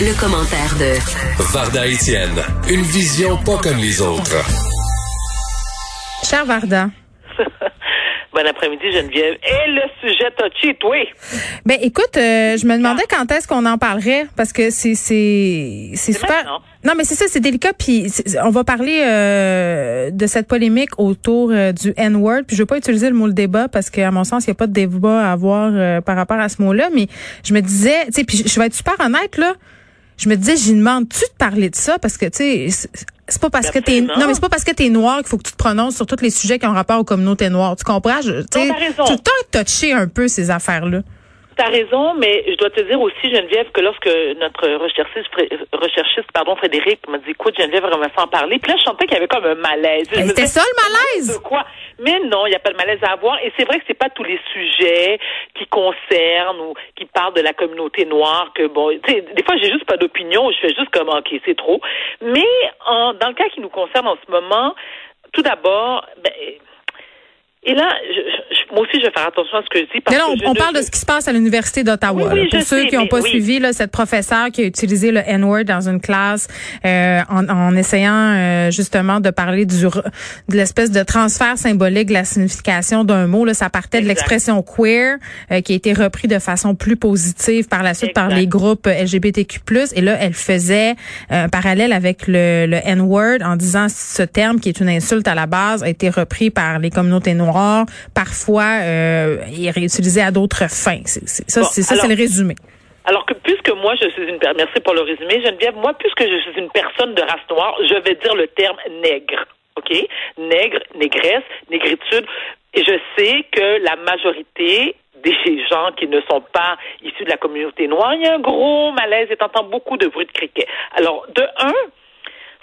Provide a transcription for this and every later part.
Le, commentaire de Varda Etienne, une vision pas comme les autres. Cher Varda. Bon après-midi, Geneviève. Et le sujet touchy, toi? Ben, écoute, euh, je me demandais quand est-ce qu'on en parlerait parce que c'est c'est c'est super. Non, mais c'est ça, c'est délicat. Puis on va parler euh, de cette polémique autour euh, du N-word. Puis je veux pas utiliser le mot le débat parce qu'à mon sens, il y a pas de débat à avoir par rapport à ce mot-là. Mais je me disais, tu sais, puis je vais être super honnête là. Je me disais, j'y demande-tu de parler de ça? Parce que tu sais c'est pas parce que t'es non mais c'est pas parce que t'es noir qu'il faut que tu te prononces sur tous les sujets qui ont rapport aux communautés noires. Tu comprends? Je, tu tout le temps touché un peu ces affaires-là. T'as raison, mais je dois te dire aussi, Geneviève, que lorsque notre recherchiste, recherchiste pardon, Frédéric m'a dit, écoute, Geneviève, on va s'en parler. Puis là, je sentais qu'il y avait comme un malaise. C'était ça le malaise? Quoi? Mais non, il n'y a pas de malaise à avoir. Et c'est vrai que c'est pas tous les sujets qui concernent ou qui parlent de la communauté noire que, bon, tu sais, des fois, j'ai juste pas d'opinion. Je fais juste comme, OK, c'est trop. Mais en, dans le cas qui nous concerne en ce moment, tout d'abord, ben, et là, je, moi aussi, je vais faire attention à ce que je dis. Parce non, que on, parle de ce qui se passe à l'Université d'Ottawa. pour ceux qui n'ont pas suivi, là, cette professeure qui a utilisé le N-word dans une classe euh, en, en, essayant euh, justement de parler du, de l'espèce de transfert symbolique de la signification d'un mot. Là, ça partait de l'expression queer euh, qui a été repris de façon plus positive par la suite par les groupes LGBTQ+. Et là, elle faisait un parallèle avec le, le N-word en disant ce terme qui est une insulte à la base a été repris par les communautés noires parfois euh, est réutilisé à d'autres fins. C'est, ça, c'est ça, c'est le résumé. Alors que puisque moi je suis une merci pour le résumé Geneviève, moi puisque je suis une personne de race noire, je vais dire le terme nègre. OK? Nègre, négresse, négritude et je sais que la majorité des gens qui ne sont pas issus de la communauté noire, il y a un gros malaise et t'entends beaucoup de bruit de criquet. Alors, de un,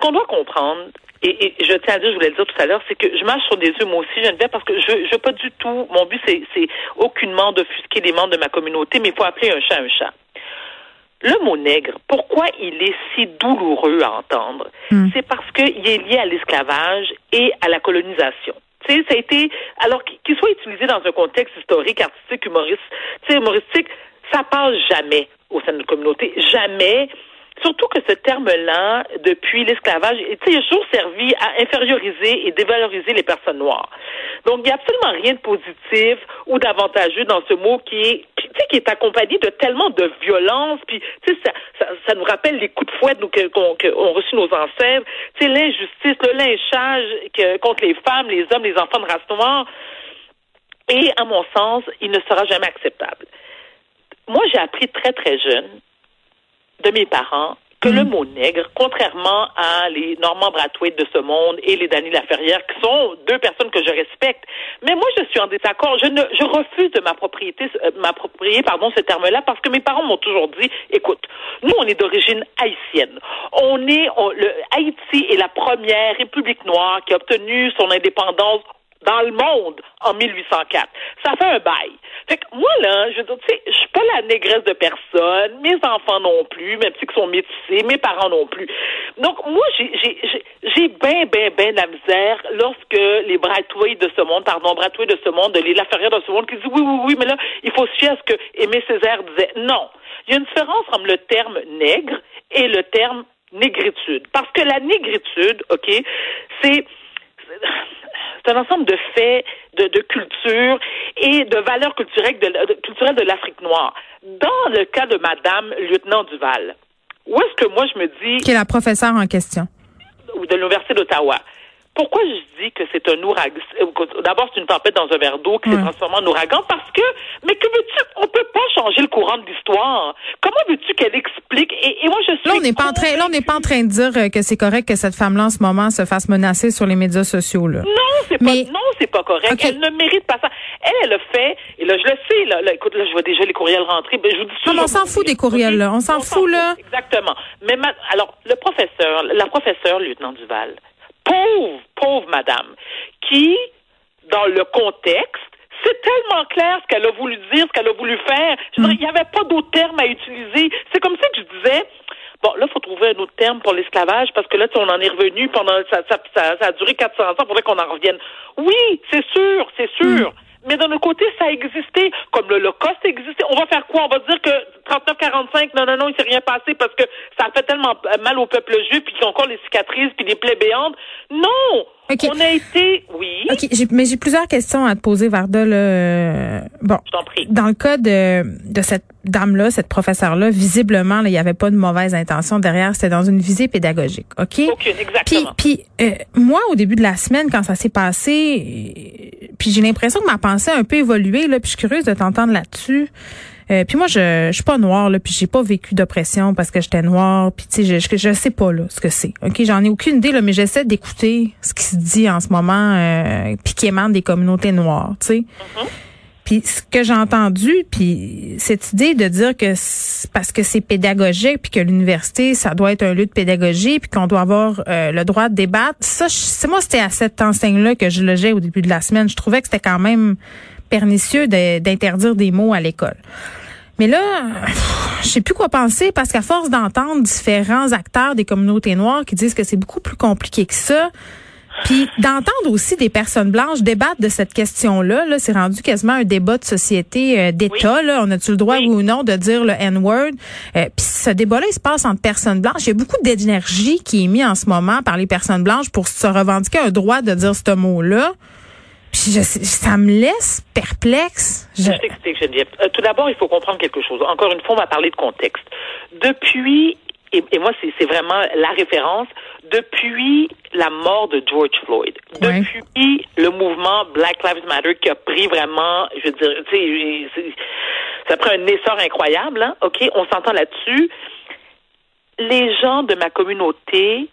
qu'on doit comprendre, et, je tiens à dire, je voulais le dire tout à l'heure, c'est que je marche sur des œufs moi aussi, Geneviève, parce que je je veux pas du tout, mon but c'est, c'est aucunement d'offusquer les membres de ma communauté, mais il faut appeler un chat un chat. Le mot nègre, pourquoi il est si douloureux à entendre? Hmm. C'est parce qu'il est lié à l'esclavage et à la colonisation. Tu sais, ça a été, alors qu'il soit utilisé dans un contexte historique, artistique, humoriste, humoristique, ça passe jamais au sein de notre communauté. Jamais Surtout que ce terme-là, depuis l'esclavage, il a toujours servi à inférioriser et dévaloriser les personnes noires. Donc, il n'y a absolument rien de positif ou d'avantageux dans ce mot qui est, qui est accompagné de tellement de violence. Puis, ça, ça, nous rappelle les coups de fouet qu'ont reçus nos ancêtres. L'injustice, le lynchage contre les femmes, les hommes, les enfants de race noire. Et, à mon sens, il ne sera jamais acceptable. Moi, j'ai appris très, très jeune de mes parents que le mm. mot nègre, contrairement à les Normand Brathwaite de ce monde et les Dany Laferrière, qui sont deux personnes que je respecte, mais moi je suis en désaccord. Je ne, je refuse de m'approprier, euh, m'approprier, pardon, ce terme-là parce que mes parents m'ont toujours dit, écoute, nous on est d'origine haïtienne. On est, le Haïti est la première république noire qui a obtenu son indépendance dans le monde en 1804. Ça fait un bail. Fait que moi, là, je négresse de personne, mes enfants non plus, même si ils sont métissés, mes parents non plus. Donc, moi, j'ai, bien, bien, bien la misère lorsque les Bratouilles de ce monde, pardon, Bratouilles de ce monde, les Laferrière de ce monde, qui disent oui, oui, oui, mais là, il faut se fier à ce que Aimé Césaire disait. Non. Il y a une différence entre le terme nègre et le terme négritude. Parce que la négritude, OK, c'est c'est un ensemble de faits, de, de culture et de valeurs culturelles de, culturelles de l'Afrique noire. Dans le cas de Madame Lieutenant Duval, où est-ce que moi je me dis... Qui est la professeure en question. De l'Université d'Ottawa. Pourquoi je dis que c'est un ouragan? D'abord, c'est une tempête dans un verre d'eau qui s'est transformée en ouragan parce que, mais que veux-tu? On peut pas changer le courant de l'histoire. Comment veux-tu qu'elle explique? Et, moi, je suis. Là, on n'est pas en train, là, on n'est pas en train de dire euh, que c'est correct que cette femme-là, en ce moment, se fasse menacer sur les médias sociaux, là. Non, c'est pas, non, c'est pas correct. Elle ne mérite pas ça. Elle, elle le fait, et là, je le sais, là, écoute, là, je vois déjà les courriels rentrer. Ben, je vous dis non, on s'en fout des courriels, là. On s'en fout, là. Exactement. Mais alors, le professeur, la professeure, lieutenant Duval, pauvre, pauvre madame, qui, dans le contexte, c'est tellement clair ce qu'elle a voulu dire, ce qu'elle a voulu faire. Il n'y avait pas d'autres termes à utiliser. C'est comme ça que je disais, bon, là, il faut trouver un autre terme pour l'esclavage parce que là, on en est revenu pendant, ça, a duré 400 ans, il faudrait qu'on en revienne. Oui, c'est sûr, c'est sûr. Mais d'un autre côté, ça a existé, comme l'Holocauste existait. On va faire quoi? On va dire que 39-45, non, non, non, il s'est rien passé parce que ça a fait tellement mal au peuple juif, puis qu'il y a encore les cicatrices, puis les plaies béantes. Non! On a été, oui. OK, mais j'ai plusieurs questions à te poser, Varda. Là. Bon, Je t'en prie. dans le cas de, de cette dame-là, cette professeure-là, visiblement, il n'y avait pas de mauvaise intention derrière. C'était dans une visée pédagogique, OK? Aucune, exactement. Puis, puis euh, moi, au début de la semaine, quand ça s'est passé, euh, puis j'ai l'impression que ma pensée a un peu évolué, là, puis je suis curieuse de t'entendre là-dessus. Euh, puis moi, je, je suis pas noire, là, puis j'ai pas vécu d'oppression parce que j'étais noire. Puis tu sais, je, je, sais pas là ce que c'est. Ok, j'en ai aucune idée là, mais j'essaie d'écouter ce qui se dit en ce moment, euh, puis qui émane des communautés noires. Tu. Mm-hmm. Puis ce que j'ai entendu, puis cette idée de dire que parce que c'est pédagogique, puis que l'université, ça doit être un lieu de pédagogie, puis qu'on doit avoir euh, le droit de débattre, ça, c'est moi, c'était à cette enseigne-là que je logeais au début de la semaine. Je trouvais que c'était quand même pernicieux d'interdire des mots à l'école. Mais là, je sais plus quoi penser parce qu'à force d'entendre différents acteurs des communautés noires qui disent que c'est beaucoup plus compliqué que ça, puis d'entendre aussi des personnes blanches débattre de cette question-là, là, c'est rendu quasiment un débat de société euh, d'État. Là, on a-tu le droit ou non de dire le N-word? Euh, Puis ce débat-là, il se passe entre personnes blanches. Il y a beaucoup d'énergie qui est mise en ce moment par les personnes blanches pour se revendiquer un droit de dire ce mot-là. Puis je, ça me laisse perplexe. Je, t'explique, Geneviève. Euh, tout d'abord, il faut comprendre quelque chose. Encore une fois, on va parler de contexte. Depuis, et, et moi, c'est vraiment la référence, depuis la mort de George Floyd, depuis le mouvement Black Lives Matter qui a pris vraiment, je veux dire, tu sais, ça a pris un essor incroyable, hein, OK? On s'entend là-dessus. Les gens de ma communauté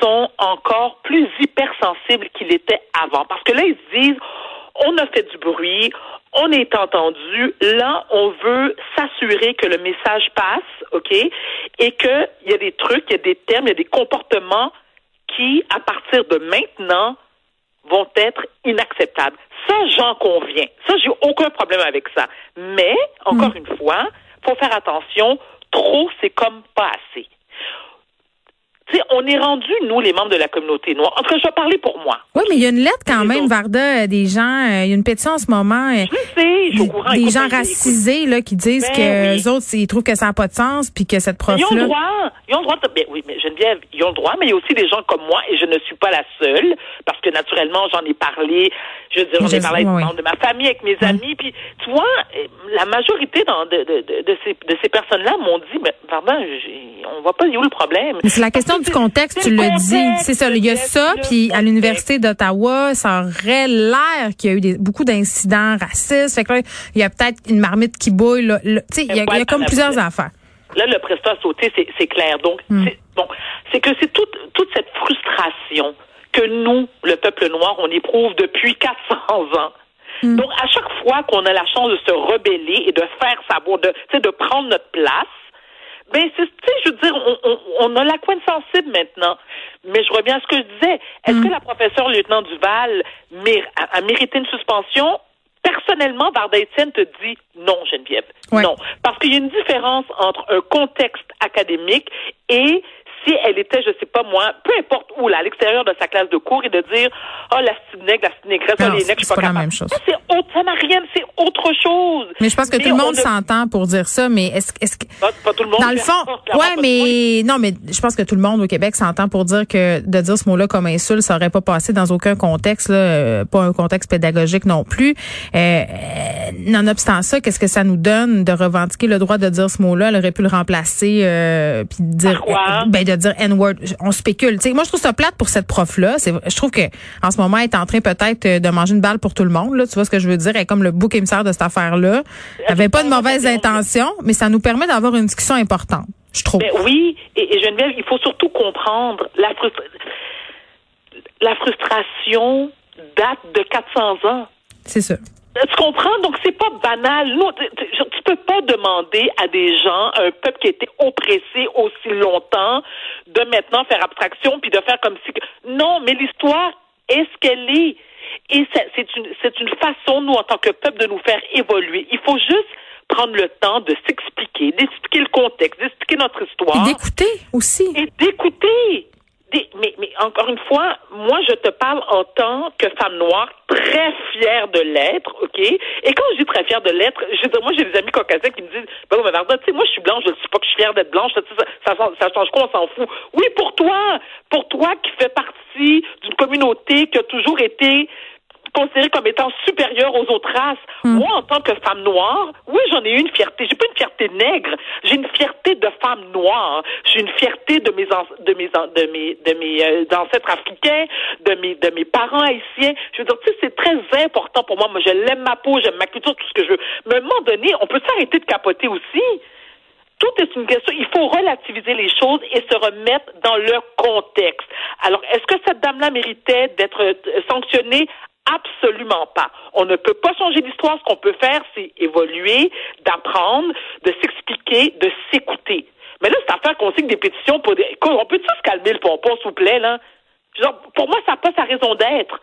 sont encore plus hypersensibles qu'ils étaient avant. Parce que là, ils se disent, on a fait du bruit, on est entendu. Là, on veut s'assurer que le message passe, OK? Et qu'il y a des trucs, il y a des termes, il y a des comportements qui, à partir de maintenant, vont être inacceptables. Ça, j'en conviens. Ça, j'ai aucun problème avec ça. Mais, encore hmm. une fois, faut faire attention. Trop, c'est comme pas assez on est rendu, nous, les membres de la communauté noire. En tout cas, je vais parler pour moi. Oui, mais il y a une lettre quand même, Varda, euh, des gens, euh, il y a une pétition en ce moment. Euh, je sais, je suis au courant. Des gens racisés là, qui disent ben que autres, ils trouvent que ça n'a pas de sens, puis que cette prof-là... Ils ont le droit. Ils ont le droit. De... Ben, oui, mais Geneviève, ils ont le droit, mais il y a aussi des gens comme moi, et je ne suis pas la seule, parce que naturellement, j'en ai parlé, je veux dire, j'en ai parlé avec membres de ma famille, avec mes amis, puis tu vois, la majorité dans, de, de, de, ces, de ces personnes-là m'ont dit, mais pardon, on voit pas où le problème? C'est la question du contexte, tu le dis. C'est ça. Il y a ça, puis à l'Université d'Ottawa, ça aurait l'air qu'il y a eu des, beaucoup d'incidents racistes. Fait que là, il y a peut-être une marmite qui bouille. Là, il, y a, il y a comme plusieurs affaires. Là, le prestat a sauté, c'est clair. Donc, hmm. c'est bon, c'est que c'est toute, toute cette frustration que nous, le peuple noir, on éprouve depuis 400 ans. Hmm. Donc, à chaque fois qu'on a la chance de se rebeller et de faire savoir, de, de prendre notre place, ben, tu sais, je veux dire, on, on, on a la coine sensible maintenant. Mais je reviens à ce que je disais. Est-ce mm. que la professeure lieutenant Duval a, mérité une suspension? Personnellement, Varda Etienne te dit non, Geneviève. Non. Parce qu'il y a une différence entre un contexte académique et si elle était, je sais pas moi, peu importe où, là, à l'extérieur de sa classe de cours et de dire, oh, la nègre, la négresse, oh, les nègres, je suis pas, la même chose. c'est autre, ça n'a rien, c'est autre chose. Mais je pense que tout le monde s'entend pour dire ça, mais est-ce, est-ce que. Pas, tout le monde. Dans le fond, ouais, mais, non, mais je pense que tout le monde au Québec s'entend pour dire que de dire ce mot-là comme insulte, ça aurait pas passé dans aucun contexte, là, euh, pas un contexte pédagogique non plus. Euh, nonobstant ça, qu'est-ce que ça nous donne de revendiquer le droit de dire ce mot-là? Elle aurait pu le remplacer, euh, puis dire, ben, de dire N-word. On spécule. moi, je trouve ça plate pour cette prof-là. Je trouve que en ce moment, elle est en train peut-être euh, de manger une balle pour tout le monde. Là. Tu vois ce que je veux dire? Elle est comme le bouc émissaire de cette affaire-là. Elle n'avait pas de mauvaises intentions, mais ça nous permet d'avoir une discussion importante, je trouve. Ben oui, et, et, Geneviève, il faut surtout comprendre la, la frustration date de 400 ans. C'est ça. Tu comprends? Donc, c'est pas banal. Non, tu, peux pas demander à des gens, un peuple qui a été oppressé aussi longtemps, de maintenant faire abstraction puis de faire comme si. Non, mais l'histoire est ce qu'elle est. Et c'est une, c'est une façon, nous, en tant que peuple, de nous faire évoluer. Il faut juste prendre le temps de s'expliquer, d'expliquer le contexte, d'expliquer notre histoire. Et d'écouter aussi. Et d'écouter mais, mais encore une fois, moi, je te parle en tant que femme noire, très fière de l'être, OK? Et quand je dis très fière de l'être, je veux dire, moi, j'ai des amis caucasiens qui me disent, ben, mais tu sais, moi, je suis blanche, je ne sais pas que je suis fière d'être blanche, ça, ça, ça, change quoi, on s'en fout. Oui, pour toi, pour toi qui fais partie d'une communauté qui a toujours été considérée comme étant supérieure aux autres races. Hmm. Moi, en tant que femme noire, oui, j'en ai une fierté. J'ai pas une fierté nègre. J'ai une fierté de femme noire. J'ai une fierté de mes de mes de mes de mes euh, ancêtres africains, de mes de mes parents haïtiens. Je veux dire, tu sais, c'est très important pour moi. Moi, je l'aime ma peau, j'aime ma culture, tout ce que je veux. Mais à un moment donné, on peut s'arrêter de capoter aussi tout est une question. Il faut relativiser les choses et se remettre dans leur contexte. Alors, est-ce que cette dame-là méritait d'être euh, sanctionnée? Absolument pas. On ne peut pas changer l'histoire. Ce qu'on peut faire, c'est évoluer, d'apprendre, de s'expliquer, de s'écouter. Mais là, c'est à faire qu'on signe des pétitions pour des... On peut tous calmer le pompon, s'il vous plaît, là? pour moi, ça n'a pas sa raison d'être.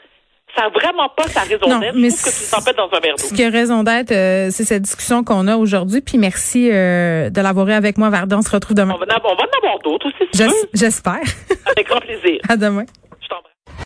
Ça n'a vraiment pas sa raison d'être. Mais ce que tu dans un verre d'eau. Ce qui a raison d'être, euh, c'est cette discussion qu'on a aujourd'hui. Puis merci euh, de l'avoir eu avec moi, Varda. On se retrouve demain. On va, en avoir d'autres aussi, si J'espère. Avec grand plaisir. À demain.